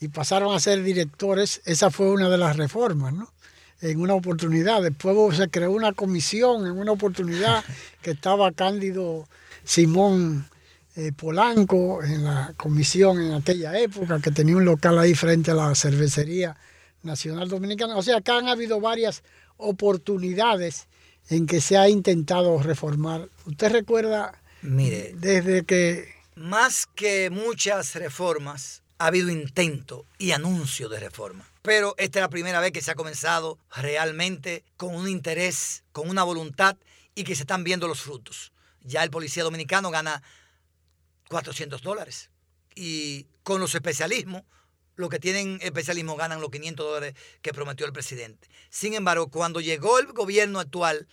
y pasaron a ser directores, esa fue una de las reformas, ¿no? En una oportunidad. Después se creó una comisión en una oportunidad <laughs> que estaba Cándido Simón eh, Polanco en la comisión en aquella época, que tenía un local ahí frente a la cervecería nacional dominicana. O sea, acá han habido varias oportunidades en que se ha intentado reformar. ¿Usted recuerda Mire, desde que más que muchas reformas, ha habido intento y anuncio de reforma. Pero esta es la primera vez que se ha comenzado realmente con un interés, con una voluntad y que se están viendo los frutos. Ya el policía dominicano gana 400 dólares. Y con los especialismos, los que tienen especialismo ganan los 500 dólares que prometió el presidente. Sin embargo, cuando llegó el gobierno actual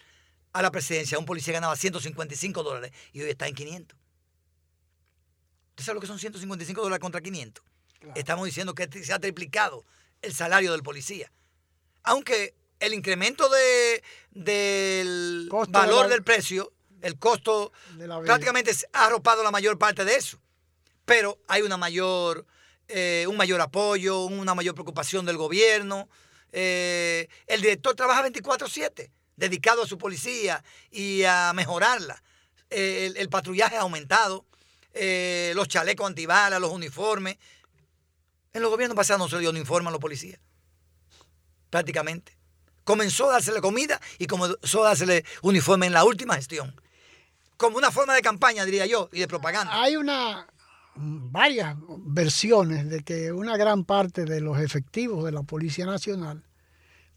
a la presidencia, un policía ganaba 155 dólares y hoy está en 500. ¿Usted sabe lo que son 155 dólares contra 500? Estamos diciendo que se ha triplicado el salario del policía. Aunque el incremento de, del valor del precio, el costo, prácticamente ha arropado la mayor parte de eso. Pero hay una mayor, eh, un mayor apoyo, una mayor preocupación del gobierno. Eh, el director trabaja 24-7, dedicado a su policía y a mejorarla. el patrullaje ha aumentado. Eh, los chalecos antibalas, los uniformes. En los gobiernos pasados no se dio uniforme a los policías. Prácticamente. Comenzó a dársele comida y comenzó a dársele uniforme en la última gestión. Como una forma de campaña, diría yo, y de propaganda. Hay una, varias versiones de que una gran parte de los efectivos de la Policía Nacional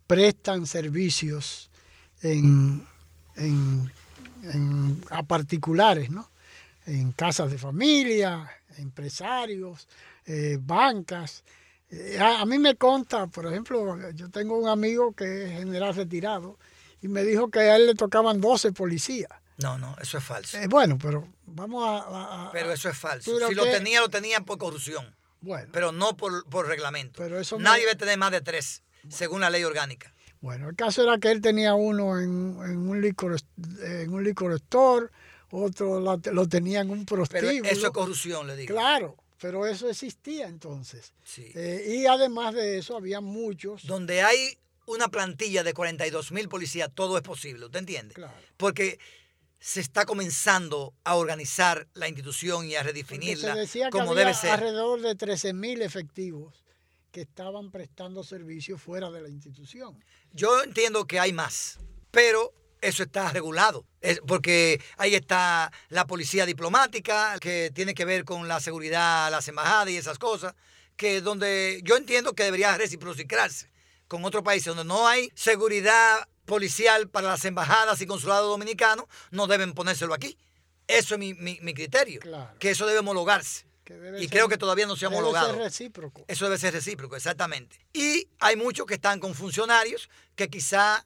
prestan servicios en, a particulares, ¿no? En casas de familia, empresarios, eh, bancas. Eh, a, mí me consta, por ejemplo, yo tengo un amigo que es general retirado y me dijo que a él le tocaban 12 policías. No, no, eso es falso. Eh, bueno, pero vamos a, Pero eso es falso. Si lo tenía, lo tenía por corrupción. Bueno. Pero no por, reglamento. Pero eso Nadie debe tener más de tres, según la ley orgánica. Bueno, el caso era que él tenía uno en, un licor en un licor store, otro lo, tenía en un prostíbulo. Pero eso es corrupción, le digo. Claro, pero eso existía entonces. Sí. Eh, y además de eso había muchos. Donde hay una plantilla de 42 mil policías, todo es posible, ¿usted entiende? Claro. Porque se está comenzando a organizar la institución y a redefinirla se decía como que había debe ser. Alrededor de 13 mil efectivos que estaban prestando servicios fuera de la institución. Yo entiendo que hay más, pero eso está regulado, porque ahí está la policía diplomática, que tiene que ver con la seguridad, las embajadas y esas cosas, que donde yo entiendo que debería reciprocarse con otros países donde no hay seguridad policial para las embajadas y consulados dominicanos, no deben ponérselo aquí. Eso es mi, criterio, que eso debe homologarse. y creo que todavía no se ha homologado. Debe ser recíproco. Eso debe ser recíproco, exactamente. Y hay muchos que están con funcionarios que quizá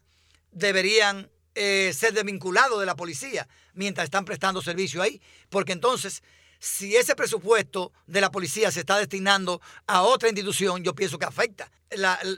deberían eh, ser desvinculados de la policía mientras están prestando servicio ahí, porque entonces si ese presupuesto de la policía se está destinando a otra institución, yo pienso que afecta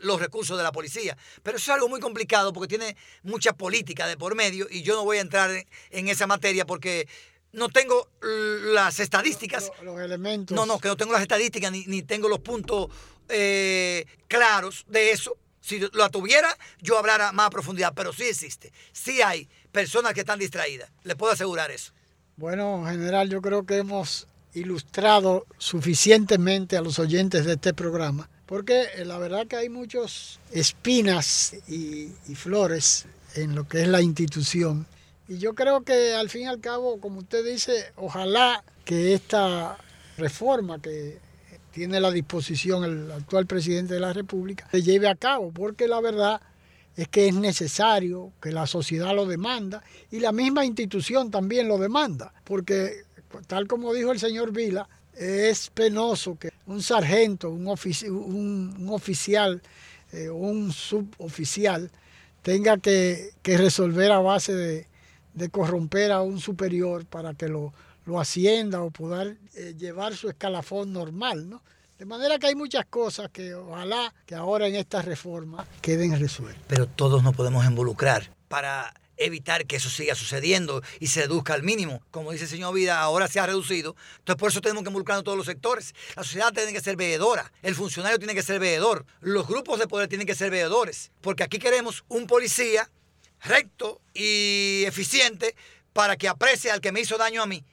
los recursos de la policía. Pero eso es algo muy complicado porque tiene mucha política de por medio y yo no voy a entrar en, esa materia porque no tengo las estadísticas. Los, elementos. No, no, que no tengo las estadísticas ni, tengo los puntos eh, claros de eso. Si lo tuviera, yo hablara más a profundidad, pero sí existe. Sí hay personas que están distraídas. Le puedo asegurar eso. Bueno, general, yo creo que hemos ilustrado suficientemente a los oyentes de este programa, porque eh, la verdad que hay muchas espinas y, flores en lo que es la institución. Y yo creo que al fin y al cabo, como usted dice, ojalá que esta reforma que tiene la disposición el actual presidente de la República se lleve a cabo, porque la verdad es que es necesario, que la sociedad lo demanda y la misma institución también lo demanda, porque tal como dijo el señor Vila, es penoso que un sargento, un, oficial eh, un suboficial tenga que, resolver a base de, corromper a un superior para que lo, lo ascienda o poder eh, llevar su escalafón normal, ¿no? De manera que hay muchas cosas que ojalá que ahora en esta reforma queden resueltas. Pero todos nos podemos involucrar para evitar que eso siga sucediendo y se reduzca al mínimo. Como dice el señor Vida, ahora se ha reducido. Entonces por eso tenemos que involucrar a todos los sectores. La sociedad tiene que ser veedora, el funcionario tiene que ser veedor, los grupos de poder tienen que ser veedores, porque aquí queremos un policía recto y eficiente para que aprecie al que me hizo daño a mí.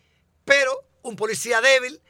Pero un policía débil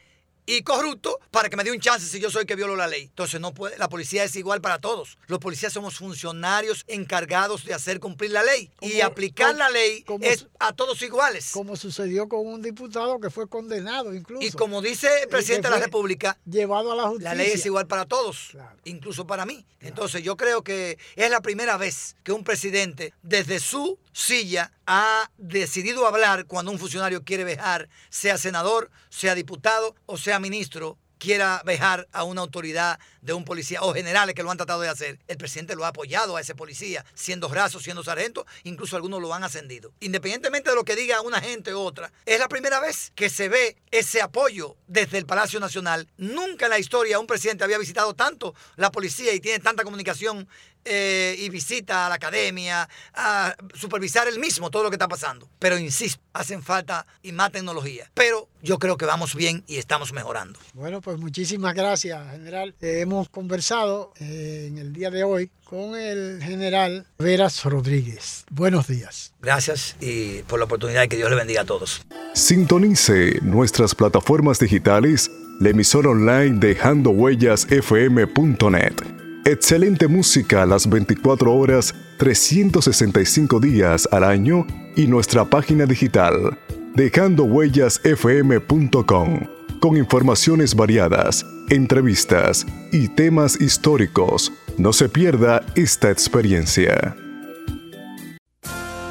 y corrupto para que me dé un chance si yo soy el que violo la ley. Entonces no puede, la policía es igual para todos. Los policías somos funcionarios encargados de hacer cumplir la ley y aplicar la ley es a todos iguales. Como sucedió con un diputado que fue condenado incluso. Y como dice el presidente de la República, llevado a la justicia. La ley es igual para todos, incluso para mí. Entonces yo creo que es la primera vez que un presidente desde su silla ha decidido hablar cuando un funcionario quiere dejar, sea senador, sea diputado o sea ministro, quiera vejar a una autoridad de un policía o generales que lo han tratado de hacer. El presidente lo ha apoyado a ese policía, siendo raso, siendo sargento, incluso algunos lo han ascendido. Independientemente de lo que diga una gente u otra, es la primera vez que se ve ese apoyo desde el Palacio Nacional. Nunca en la historia un presidente había visitado tanto la policía y tiene tanta comunicación eh, y visita a la academia, a supervisar él mismo todo lo que está pasando. Pero insisto, hacen falta y más tecnología. Pero yo creo que vamos bien y estamos mejorando. Bueno, pues muchísimas gracias, general. Eh, hemos conversado eh, en el día de hoy con el general Veras Rodríguez. Buenos días. Gracias y por la oportunidad y que Dios le bendiga a todos. Sintonice nuestras plataformas digitales, la emisora online dejando huellas fm.net Excelente música a las 24 horas, 365 días al año y nuestra página digital, dejandohuellasfm.com. con informaciones variadas, entrevistas y temas históricos. No se pierda esta experiencia.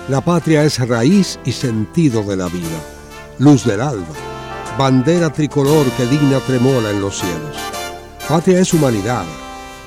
La patria es raíz y sentido de la vida, luz del alba, bandera tricolor que digna tremola en los cielos. Patria es humanidad,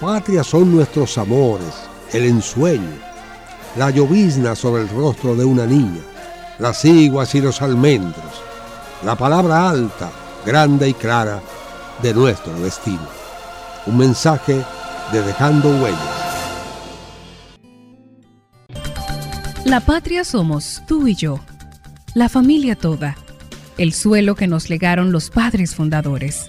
Patria son nuestros amores, el ensueño, la llovizna sobre el rostro de una niña, las iguas y los almendros, la palabra alta, grande y clara de nuestro destino. Un mensaje de Dejando Huellas. La patria somos tú y yo, la familia toda, el suelo que nos legaron los padres fundadores.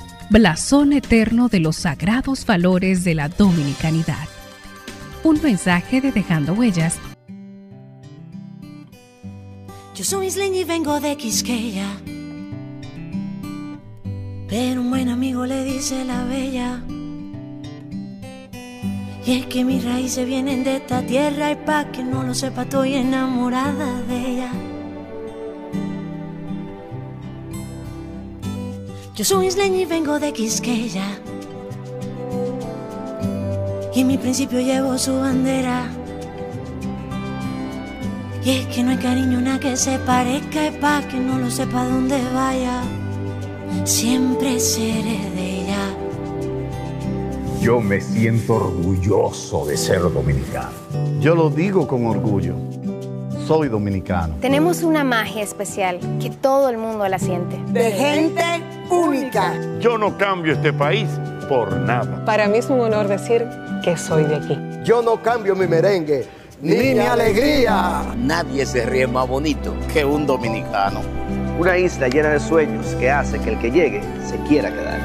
blasón eterno de los sagrados valores de la dominicanidad. Un mensaje de Dejando Huellas. Yo soy isleña y vengo de Quisqueya, pero un buen amigo le dice la bella. Y es que mis raíces vienen de esta tierra y pa' que no lo sepa estoy enamorada de ella. Yo soy isleña y vengo de Quisqueya. Y en mi principio llevo su bandera. Y es que no hay cariño una que se parezca y pa' que no lo sepa dónde vaya. Siempre seré de ella. Yo me siento orgulloso de ser dominicano. Yo lo digo con orgullo. Soy dominicano. Tenemos una magia especial que todo el mundo la siente. De gente única. Yo no cambio este país por nada. Para mí es un honor decir que soy de aquí. Yo no cambio mi merengue ni, mi alegría. Nadie se ríe más bonito que un dominicano. Una isla llena de sueños que hace que el que llegue se quiera quedar.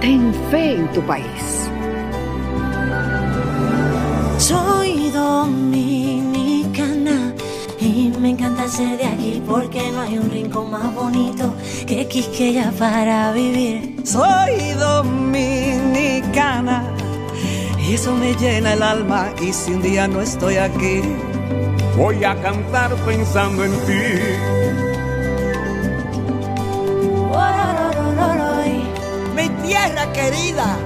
Ten fe en tu país. Soy dominicana y de aquí porque no hay un rincón más bonito que Quisqueya para vivir. Soy dominicana y eso me llena el alma y si un día no estoy aquí, voy a cantar pensando en ti. Mi tierra querida.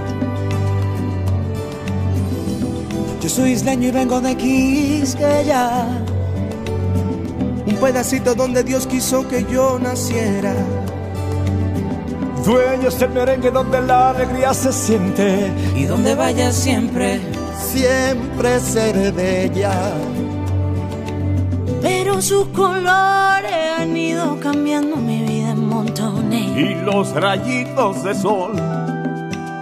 Yo soy isleño y vengo de Quisqueya, un pedacito donde Dios quiso que yo naciera. Dueño es el merengue donde la alegría se siente. Y donde vaya siempre, siempre seré bella. Pero sus colores han ido cambiando mi vida en montones. Y los rayitos de sol,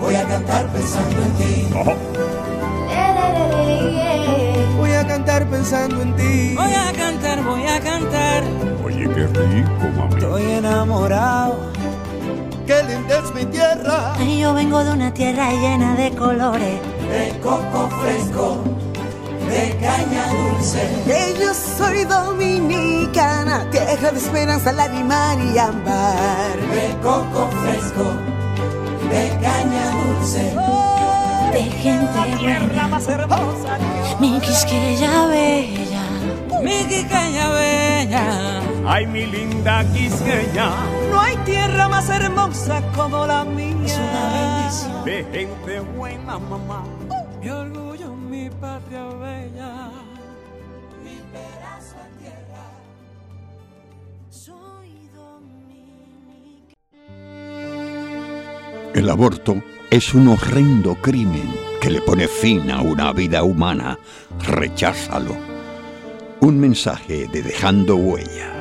voy a cantar pensando en ti. Voy a cantar pensando en ti. Voy a cantar, voy a cantar. Oye, qué rico, mami. Estoy enamorado. Qué linda es mi tierra. Y yo vengo de una tierra llena de colores. De coco fresco, de caña dulce. Que yo soy dominicana, tierra de esperanza, lágrima y ámbar. De coco fresco, de caña dulce. De gente tierra más hermosa. Mi quisqueya bella, mi quisqueya bella. Ay, mi linda quisqueya, no hay tierra más hermosa como la mía. Es una bendición. De gente buena, mamá. Mi orgullo, mi patria bella. El aborto es un horrendo crimen que le pone fin a una vida humana. Recházalo. Un mensaje de Dejando Huella.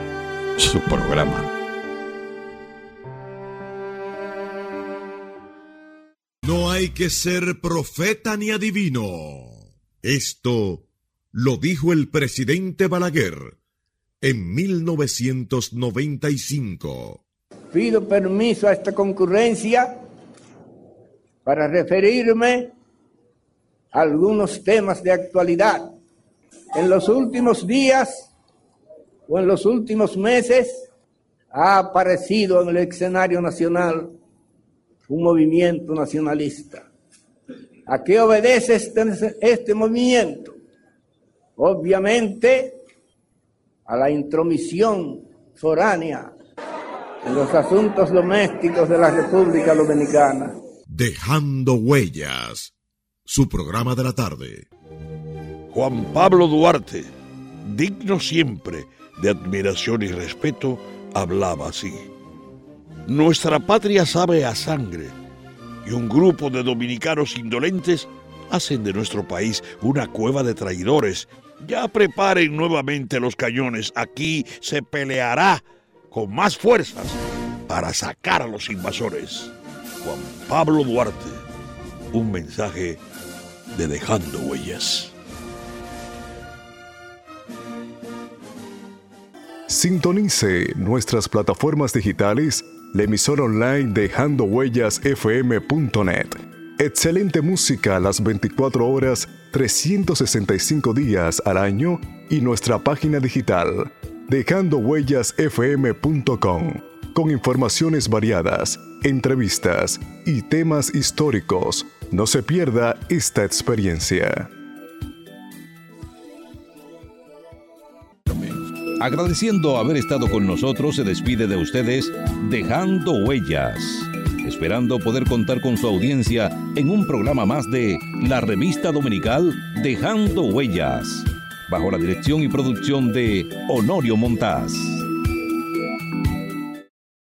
Su programa. No hay que ser profeta ni adivino. Esto lo dijo el presidente Balaguer en 1995. Pido permiso a esta concurrencia para referirme a algunos temas de actualidad. En los últimos días o en los últimos meses ha aparecido en el escenario nacional un movimiento nacionalista. ¿A qué obedece este, este movimiento? Obviamente a la intromisión foránea en los asuntos domésticos de la República Dominicana. Dejando huellas. Su programa de la tarde. Juan Pablo Duarte, digno siempre de admiración y respeto, hablaba así. Nuestra patria sabe a sangre y un grupo de dominicanos indolentes hacen de nuestro país una cueva de traidores. Ya preparen nuevamente los cañones. Aquí se peleará con más fuerzas para sacar a los invasores. Juan Pablo Duarte, un mensaje de Dejando Huellas. Sintonice nuestras plataformas digitales, la emisora online Dejando Huellas FM.net. Excelente música las 24 horas, 365 días al año y nuestra página digital dejandohuellasfm.com con informaciones variadas, entrevistas y temas históricos. No se pierda esta experiencia. Agradeciendo haber estado con nosotros, se despide de ustedes Dejando Huellas, esperando poder contar con su audiencia en un programa más de la revista dominical Dejando Huellas, bajo la dirección y producción de Honorio Montaz.